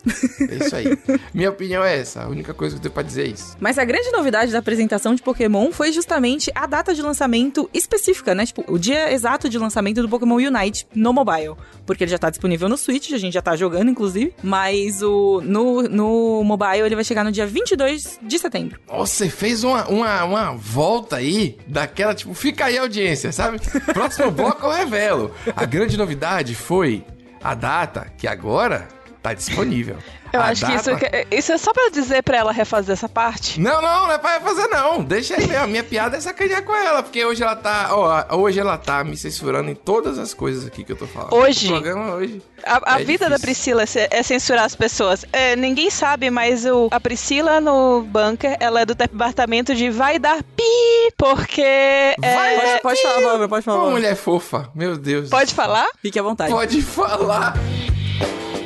É isso aí. Minha opinião é essa. A única coisa que eu tenho pra dizer é isso. Mas a grande novidade da apresentação de Pokémon foi justamente a data de lançamento específica, né? Tipo, o dia exato de lançamento do Pokémon Unite no mobile. Porque ele já tá disponível no Switch, a gente já tá jogando, inclusive. Mas o no, no mobile ele vai chegar no dia 22 de setembro. Nossa, Você fez uma, uma, uma volta aí daquela, tipo, fica aí a audiência, sabe? Próximo bloco eu revelo. A grande novidade foi a data que agora tá disponível. Eu A acho que isso, data- isso é só pra dizer pra ela refazer essa parte. Não, não, não é pra fazer não. Deixa aí mesmo. A minha piada é sacanear com ela, porque hoje ela tá, ó, hoje ela tá me censurando em todas as coisas aqui que eu tô falando. Hoje? O programa hoje. A, a É vida da difícil. Priscila é, é censurar as pessoas. É, ninguém sabe, mas o, a Priscila no bunker, ela é do departamento de vai dar pi, porque. é, Pode, pode falar, Bárbara, pode falar. Bárbara. mulher fofa, meu Deus. Pode falar? Fique à vontade. Pode falar.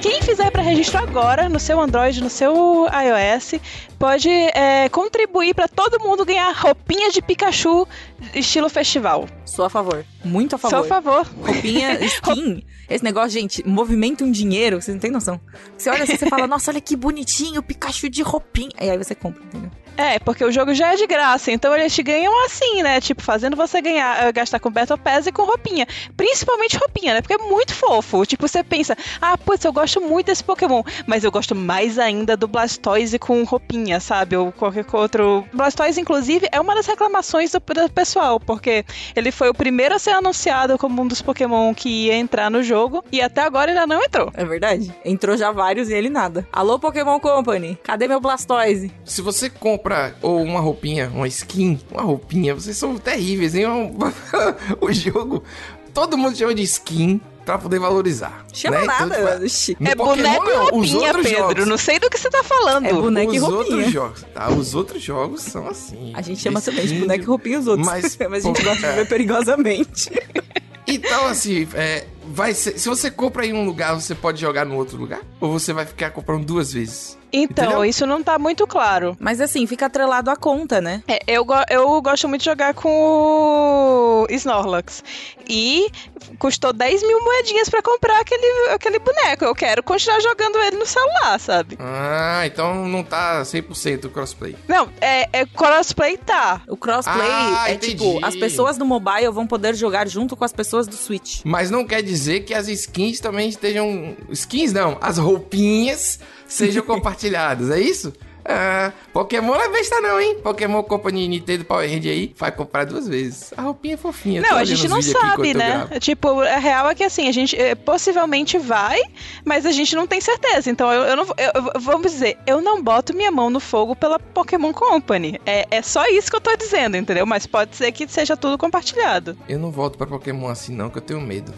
Quem fizer para registro agora no seu Android, no seu iOS, pode é, contribuir para todo mundo ganhar roupinha de Pikachu estilo festival. Sou a favor. Muito a favor. Só a favor. Roupinha, skin. Esse negócio, gente, movimenta um dinheiro, vocês não tem noção. Você olha assim, você fala, nossa, olha que bonitinho, o Pikachu de roupinha. E aí você compra, entendeu? É, porque o jogo já é de graça, então eles te ganham assim, né? Tipo, fazendo você ganhar, eh, gastar com Battle Pass e com roupinha. Principalmente roupinha, né? Porque é muito fofo. Tipo, você pensa, ah, putz, eu gosto muito desse Pokémon, mas eu gosto mais ainda do Blastoise com roupinha, sabe? Ou qualquer outro. Blastoise, inclusive, é uma das reclamações do, do pessoal, porque ele foi o primeiro a ser anunciado como um dos Pokémon que ia entrar no jogo, e até agora ainda não entrou. É verdade. Entrou já vários e ele nada. Alô, Pokémon Company, cadê meu Blastoise? Se você compra ou uma roupinha, uma skin, uma roupinha, vocês são terríveis, hein? o jogo, todo mundo chama de skin pra poder valorizar. Chama né? Então, nada. tipo, Oxi. no é Pokémon, boneco e roupinha, Pedro. jogos. Não sei do que você tá falando. É boneco os e roupinha. outros jogos, tá? Os outros jogos são assim. A gente chama também de boneco e roupinha os outros. Mas, Mas, a gente gosta de é. ver perigosamente. Então, assim, é, vai ser, se você compra em um lugar, você pode jogar no outro lugar? Ou você vai ficar comprando duas vezes? Então, Entendeu? isso não tá muito claro. Mas assim, fica atrelado à conta, né? É, eu, go- eu gosto muito de jogar com o Snorlax. E custou 10 mil moedinhas pra comprar aquele, aquele boneco. Eu quero continuar jogando ele no celular, sabe? Ah, então não tá 100% crossplay. Não, é, é crossplay tá. O crossplay Ah, é entendi. tipo, as pessoas do mobile vão poder jogar junto com as pessoas do Switch. Mas não quer dizer que as skins também estejam. Skins não, as roupinhas sejam compartilhadas, é isso? Ah, Pokémon não é besta não, hein? Pokémon Company Nintendo Power Hand aí vai comprar duas vezes. A roupinha é fofinha. Não, a gente não sabe, né? Tipo, a real é que assim, a gente eh, possivelmente vai, mas a gente não tem certeza. Então, eu, eu não eu- eu- vamos dizer, eu não boto minha mão no fogo pela Pokémon Company. É, é só isso que eu tô dizendo, entendeu? Mas pode ser que seja tudo compartilhado. Eu não volto pra Pokémon assim não, que eu tenho medo.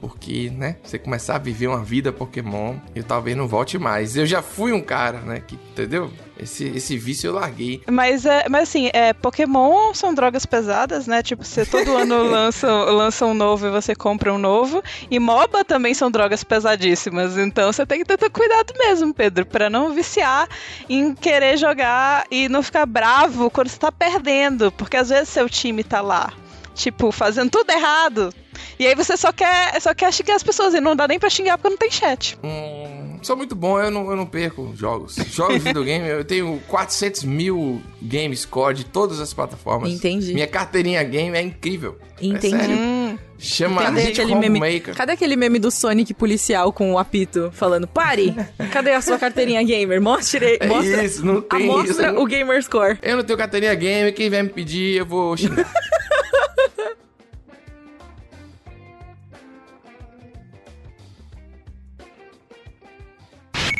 Porque, né, você começar a viver uma vida Pokémon, eu talvez não volte mais. Eu já fui um cara, né, que, entendeu? Esse, esse vício eu larguei. Mas, é, mas assim, é, Pokémon são drogas pesadas, né? Tipo, você todo ano lança, lança um novo e você compra um novo. E MOBA também são drogas pesadíssimas. Então você tem que ter ter cuidado mesmo, Pedro, pra não viciar em querer jogar e não ficar bravo quando você tá perdendo. Porque às vezes seu time tá lá, tipo, fazendo tudo errado. E aí você só quer, só quer xingar as pessoas e não dá nem pra xingar porque não tem chat. Hum, sou muito bom, eu não, eu não perco jogos. Jogos de videogame, eu tenho 400 mil game score de todas as plataformas. Entendi. Minha carteirinha game é incrível. Entendi. É sério. Hum. Chama Cadê Hit aquele meme? Homemaker. Cadê aquele meme do Sonic policial com o apito falando: pare! Cadê a sua carteirinha gamer? Mostre, É mostra, isso, não tem amostra isso. o gamer score. Eu não tenho carteirinha game, quem vier me pedir, eu vou xingar.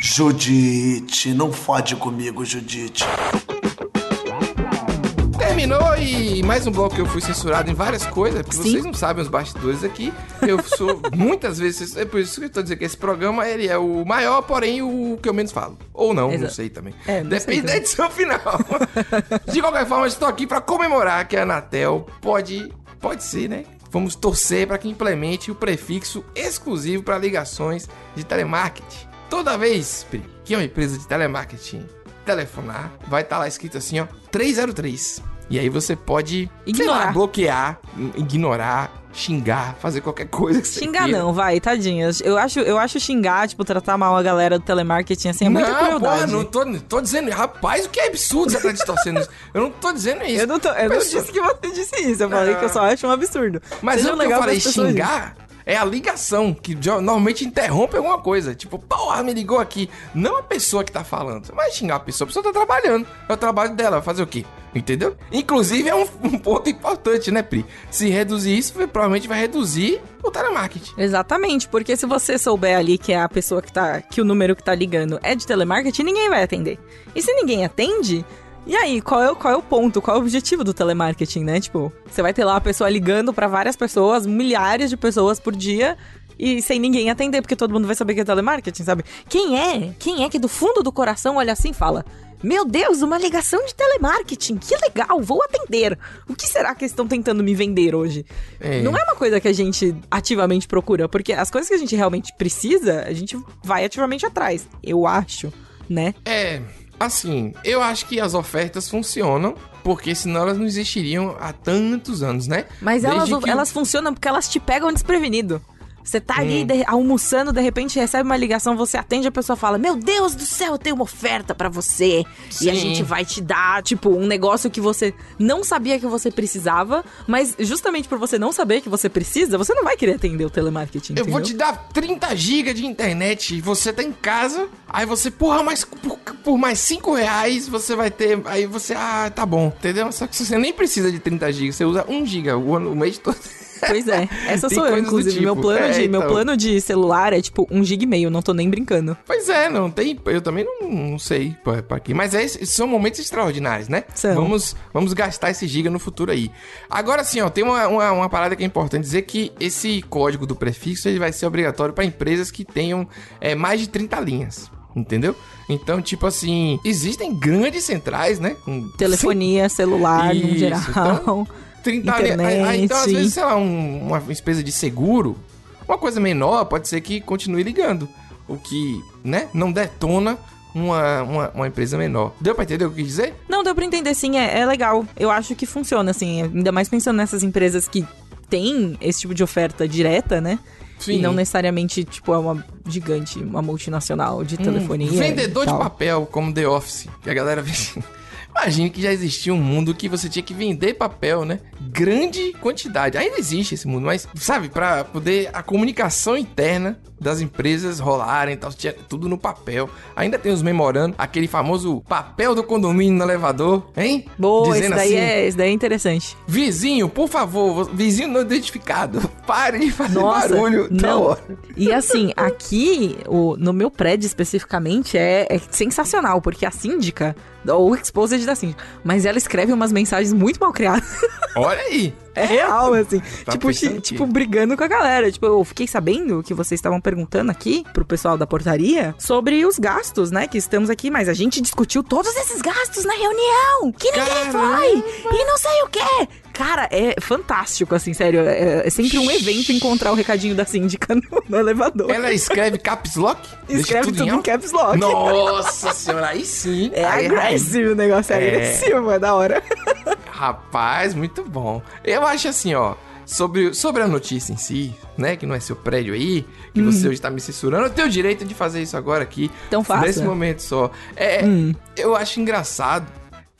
Judite, não fode comigo, Judite. Terminou e mais um bloco que eu fui censurado em várias coisas, porque Sim. vocês não sabem os bastidores aqui. Eu sou muitas vezes, é por isso que eu tô dizendo que esse programa ele é o maior, porém o que eu menos falo. Ou não, não Exato. sei também. É, não Depende sei da também. edição final. De qualquer forma, estou aqui para comemorar que a Anatel pode, pode ser, né? Vamos torcer para que implemente o prefixo exclusivo para ligações de telemarketing. Toda vez que uma empresa de telemarketing telefonar, vai estar lá escrito assim, ó, 303. E aí você pode sei lá, Ignorar. bloquear, ignorar, xingar, fazer qualquer coisa que você Xingar queira. não, vai, tadinhas. Eu acho, eu acho xingar, tipo, tratar mal a galera do telemarketing assim é muita não, crueldade. porra, não tô, tô dizendo, rapaz, o que é absurdo você tá distorcendo isso. Eu não tô dizendo isso. Eu não, tô, eu não disse que você disse isso, eu falei Ah. que eu só acho um absurdo. Mas Seja eu legal falei pras pessoas. xingar é a ligação, que normalmente interrompe alguma coisa. Tipo, porra, me ligou aqui. Não a pessoa que tá falando. Vai xingar a pessoa, a pessoa tá trabalhando. É o trabalho dela, fazer o quê? Entendeu? Inclusive é um, um ponto importante, né, Pri? Se reduzir isso, provavelmente vai reduzir o telemarketing. Exatamente, porque se você souber ali que é a pessoa que tá. que o número que tá ligando é de telemarketing, ninguém vai atender. E se ninguém atende. E aí, qual é, o- qual é o ponto? Qual é o objetivo do telemarketing, né? Tipo, você vai ter lá a pessoa ligando pra várias pessoas, milhares de pessoas por dia, e sem ninguém atender, porque todo mundo vai saber que é telemarketing, sabe? Quem é? Quem é que do fundo do coração olha assim e fala: Meu Deus, uma ligação de telemarketing, que legal, vou atender. O que será que eles estão tentando me vender hoje? É. Não é uma coisa que a gente ativamente procura, porque as coisas que a gente realmente precisa, a gente vai ativamente atrás, eu acho, né? É, assim, eu acho que as ofertas funcionam, porque senão elas não existiriam há tantos anos, né? Mas elas, o- elas funcionam porque elas te pegam desprevenido. Você tá ali Hum. de- almoçando, de repente recebe uma ligação, você atende, a pessoa fala: Meu Deus do céu, eu tenho uma oferta pra você. E a Sim. gente vai te dar, tipo, um negócio que você não sabia que você precisava, mas justamente por você não saber que você precisa, você não vai querer atender o telemarketing. Eu vou entendeu? te dar 30 GB de internet e você tá em casa, aí você, porra, mas por, por mais 5 reais você vai ter. Aí você, ah, tá bom, entendeu? Só que você nem precisa de 30 GB, você usa 1 GB o, ano- o mês todo. Pois é, essa sou eu, inclusive. Meu tipo. plano, É, de, meu então. plano de celular é tipo um gig e meio, não tô nem brincando. Pois é, não tem. Eu também não, não sei pra quê. Mas é, são momentos extraordinários, né? São. Vamos, vamos gastar esse giga no futuro aí. Agora sim, ó, tem uma, uma, uma parada que é importante dizer que esse código do prefixo ele vai ser obrigatório para empresas que tenham é, mais de 30 linhas. Entendeu? Então, tipo assim, existem grandes centrais, né? Com Telefonia, celular, no Isso, geral. então, 30 linhas. Aí, aí, então, às internet. vezes, sei lá, um- uma empresa de seguro, uma coisa menor, pode ser que continue ligando. O que, né, não detona uma, uma, uma empresa menor. Deu pra entender o que eu quis dizer? Não, deu pra entender sim, é, é legal. Eu acho que funciona, assim. Ainda mais pensando nessas empresas que têm esse tipo de oferta direta, né? Sim. E não necessariamente, tipo, é uma gigante, uma multinacional de telefonia. Um vendedor de papel, como The Office, que a galera vê. Imagine que já existia um mundo que você tinha que vender papel, né? Grande quantidade. Ainda existe esse mundo, mas, sabe, pra poder a comunicação interna das empresas rolarem tal, tinha tudo no papel. Ainda tem os memorando, aquele famoso papel do condomínio no elevador, hein? Boa, esse daí, é, esse daí é interessante. Vizinho, por favor, vizinho não identificado, pare de fazer Nossa, barulho. tá não. hora. E assim, aqui, o, no meu prédio especificamente, é, é sensacional, porque a síndica, ou o exposed da síndica, mas ela escreve umas mensagens muito mal criadas. Olha aí. É real, assim. Tá tipo, tipo, brigando com a galera. Tipo, eu fiquei sabendo que vocês estavam perguntando aqui pro pessoal da portaria sobre os gastos, né? Que estamos aqui, mas a gente discutiu todos esses gastos na reunião. Que ninguém Caramba! foi. E não sei o quê. Cara, é fantástico, assim, sério. É, é sempre um evento encontrar o recadinho da síndica no, no elevador. Ela escreve caps lock? Escreve tudo em alto? caps lock. Nossa senhora, aí sim. É Aí, agressivo o negócio, é, É. agressivo, é da hora. Rapaz, muito bom. Eu acho assim, ó. Sobre, sobre a notícia em si, né? Que não é seu prédio aí, que você hoje tá me censurando, eu tenho o direito de fazer isso agora aqui. Então faça. Nesse momento só. É, Hum. eu acho engraçado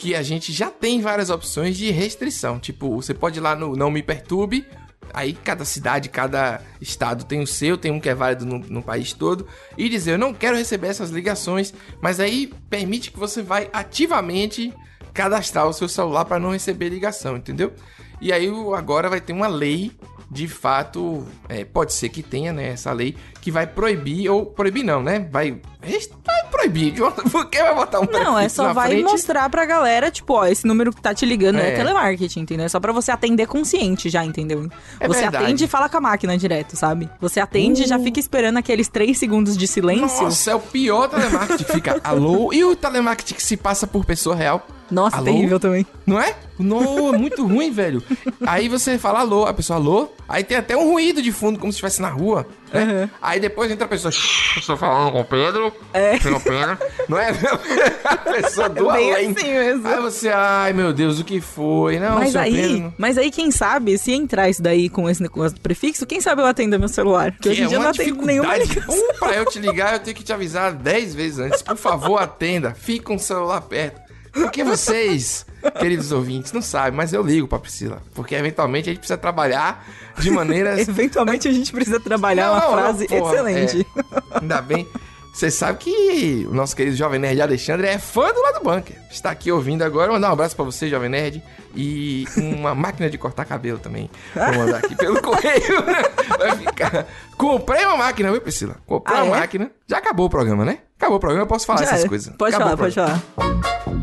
que a gente já tem várias opções de restrição. Tipo, você pode ir lá no Não Me Perturbe. Aí cada cidade, cada estado tem o seu, tem um que é válido no, no país todo. E dizer, eu não quero receber essas ligações, mas aí permite que você vai ativamente cadastrar o seu celular para não receber ligação, entendeu? E aí agora vai ter uma lei, de fato, é, pode ser que tenha, né, essa lei, que vai proibir, ou proibir não, né? Vai, vai proibir, por que vai botar um Não, é só vai frente? mostrar pra galera, tipo, ó, esse número que tá te ligando é, É. telemarketing, entendeu? É só pra você atender consciente já, entendeu? É você verdade. atende e fala com a máquina direto, sabe? Você atende e já fica esperando aqueles três segundos de silêncio. Nossa, é o pior telemarketing que fica alô. E o telemarketing que se passa por pessoa real? Nossa, Alô? terrível também. Não é? Não, é muito ruim, velho. Aí você fala alô, a pessoa alô, aí tem até um ruído de fundo, como se estivesse na rua. né? Aí depois entra a pessoa. "Shh, Estou falando com o Pedro. É. Com o Pedro. Não é? A pessoa do Bem além. assim mesmo. Aí você, ai meu Deus, o que foi? Não, Mas aí, Pedro. mas aí, quem sabe, se entrar isso daí com esse negócio do prefixo, quem sabe eu atendo meu celular? Porque hoje em é dia eu não atendo nenhuma ligação. Um, pra eu te ligar, eu tenho que te avisar 10 vezes antes. Por favor, atenda. Com o celular perto. Porque vocês, queridos ouvintes, não sabem, mas eu ligo pra Priscila. Porque eventualmente a gente precisa trabalhar de maneiras. Eventualmente a gente precisa trabalhar Não, uma não, frase não, porra, excelente. é. Ainda bem. Você sabe que o nosso querido Jovem Nerd Alexandre é fã do lado bunker. Está aqui ouvindo agora. Mandar um abraço pra você, Jovem Nerd. E uma máquina de cortar cabelo também. Vou mandar aqui pelo correio. Vai ficar. Comprei uma máquina, viu, Priscila? Comprei Ah, uma é? máquina. Já acabou o programa, né? Acabou o programa, eu posso falar Já essas era. coisas. Pode Acabou falar, pode falar.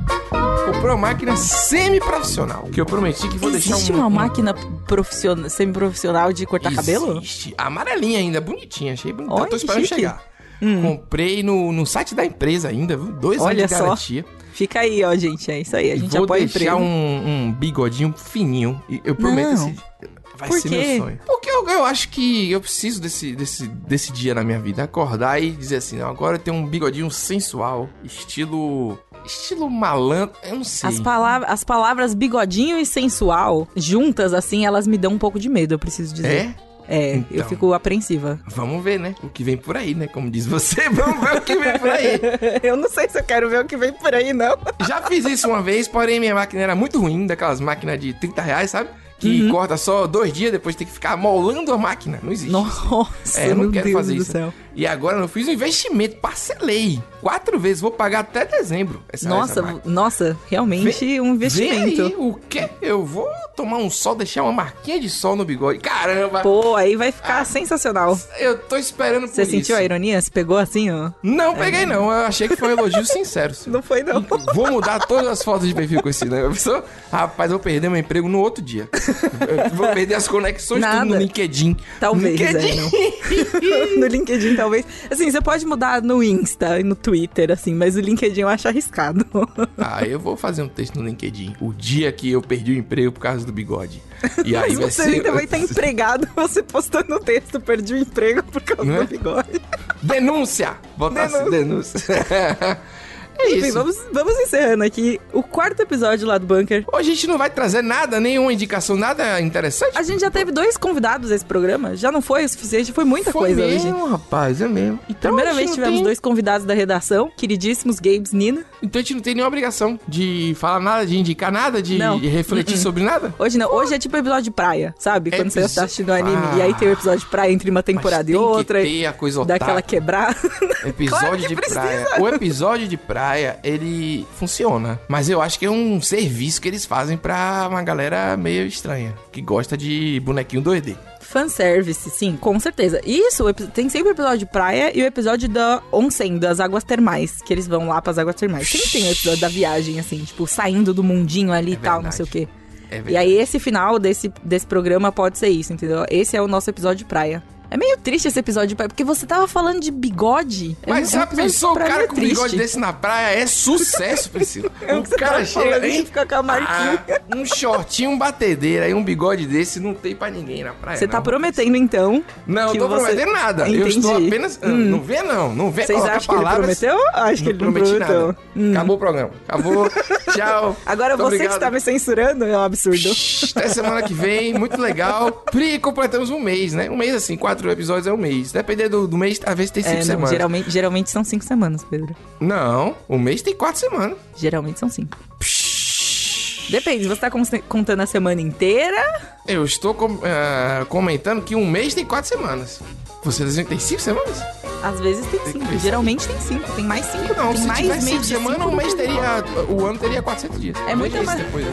Comprei uma máquina semi-profissional. Que eu prometi que vou Existe deixar um. uma um- máquina profissional, semi-profissional de cortar cabelo? Existe. Amarelinha ainda, bonitinha, achei bonita. Olha Tô esperando chique. chegar. Comprei no, no site da empresa ainda, viu? Dois Olha anos de só. garantia. Fica aí, ó, gente. É isso aí. A gente Vou apoia deixar emprego. um, um bigodinho fininho. E eu prometo Não. esse Vai Por ser quê? meu sonho. Porque eu, eu acho que eu preciso desse, desse, desse dia na minha vida. Acordar e dizer assim, não, agora eu tenho um bigodinho sensual, estilo... Estilo malandro, eu não sei. As, palavras, as palavras bigodinho e sensual, juntas, assim, elas me dão um pouco de medo, eu preciso dizer. É? É, eu Então. fico apreensiva. Vamos ver, né? O que vem por aí, né? Como diz você, vamos ver o que vem por aí. eu não sei se eu quero ver o que vem por aí, não. Já fiz isso uma vez, porém minha máquina era muito ruim, daquelas máquinas de 30 reais, sabe? Que Uhum. corta só dois dias, depois tem que ficar molando a máquina. Não existe. Nossa, É, eu não meu quero Deus fazer do isso. céu. E agora eu fiz um investimento, parcelei. Quatro vezes, vou pagar até dezembro. Essa, Nossa, essa nossa, realmente um investimento. Aí, o quê? Eu vou tomar um sol, deixar uma marquinha de sol no bigode. Caramba! Pô, aí vai ficar sensacional. Eu tô esperando por Você isso. sentiu a ironia? Você pegou assim, ó? Não peguei não, eu achei que foi um elogio sincero. senhor. Não foi, não. Vou mudar todas as fotos de perfil com esse negócio. Rapaz, eu vou perder meu emprego no outro dia. Eu vou perder as conexões tudo no Nada. LinkedIn. Talvez, no é, LinkedIn. não. no LinkedIn, talvez. Assim, você pode mudar no Insta e no Twitter, assim, mas o LinkedIn eu acho arriscado. Ah, eu vou fazer um texto no LinkedIn. O dia que eu perdi o emprego por causa do bigode. E aí mas vai você ser... vai estar empregado, você postando o texto, perdi o emprego por causa Não é? do bigode. Denúncia! Botar assim, denúncia. é Enfim, isso. vamos, vamos encerrando aqui o quarto episódio lá do Bunker. Hoje a gente não vai trazer nada, nenhuma indicação, nada interessante. A gente já teve dois convidados nesse programa, já não foi o suficiente, foi muita Foi coisa mesmo, hoje. rapaz, é mesmo. Então Primeira vez tivemos tem- dois convidados da redação, queridíssimos Gabes Nina. Então a gente não tem nenhuma obrigação de falar nada, de indicar nada, de Não. refletir Uh-uh. sobre nada. Hoje não, hoje é tipo episódio de praia, sabe? Quando você Episo- tá assistindo o anime Ah. e aí tem o episódio de praia entre uma temporada e tem que outra. ter a coisa dá aquela otaku. quebrada. Episódio Claro que de precisa. praia. O episódio de praia, ele funciona. Mas eu acho que é um serviço que eles fazem pra uma galera meio estranha. Que gosta de bonequinho 2D. Fanservice, sim, com certeza. Isso, tem sempre o episódio de praia e o episódio da onsen, das águas termais, que eles vão lá pras águas termais. Sempre tem o episódio da viagem, assim, tipo, saindo do mundinho ali e tal, não verdade. sei o quê. É E aí esse final desse, desse programa pode ser isso, entendeu? Esse é o nosso episódio de praia. É meio triste esse episódio porque você tava falando de bigode. É Mas é já um episódio pensou o cara com um triste. bigode desse na praia? É sucesso, Priscila. É o o que você cara chega aí, fica com a marquinha. ah, um shortinho, um batedeira e um bigode desse não tem pra ninguém na praia. Você tá prometendo, então. Não, que eu tô você- prometendo nada. Eu Entendi. estou apenas. ah, Hum. Não vê, não. Não vê Vocês acham que ele prometeu? Acho que ele não prometeu. nada. Hum. Acabou o programa. Acabou. Tchau. Agora Muito você que obrigado. está me censurando é um absurdo. Até semana que vem, muito legal. Pri, completamos um mês, né? Um mês assim, quatro episódios é um mês. Dependendo do, do mês, talvez tem cinco É, não, semanas. geralmente, geralmente são cinco semanas, Pedro. Não, o mês tem quatro semanas. Geralmente são cinco. Depende, você tá con- contando a semana inteira? Eu estou com- ah, comentando que um mês tem quatro semanas. Você dizendo que tem cinco semanas? Às vezes tem Tem cinco. ver Geralmente tem cinco. Tem mais cinco. Não, tem se mais cinco semanas, o mês teria. O ano teria 400 dias. É muito mais- depois, né?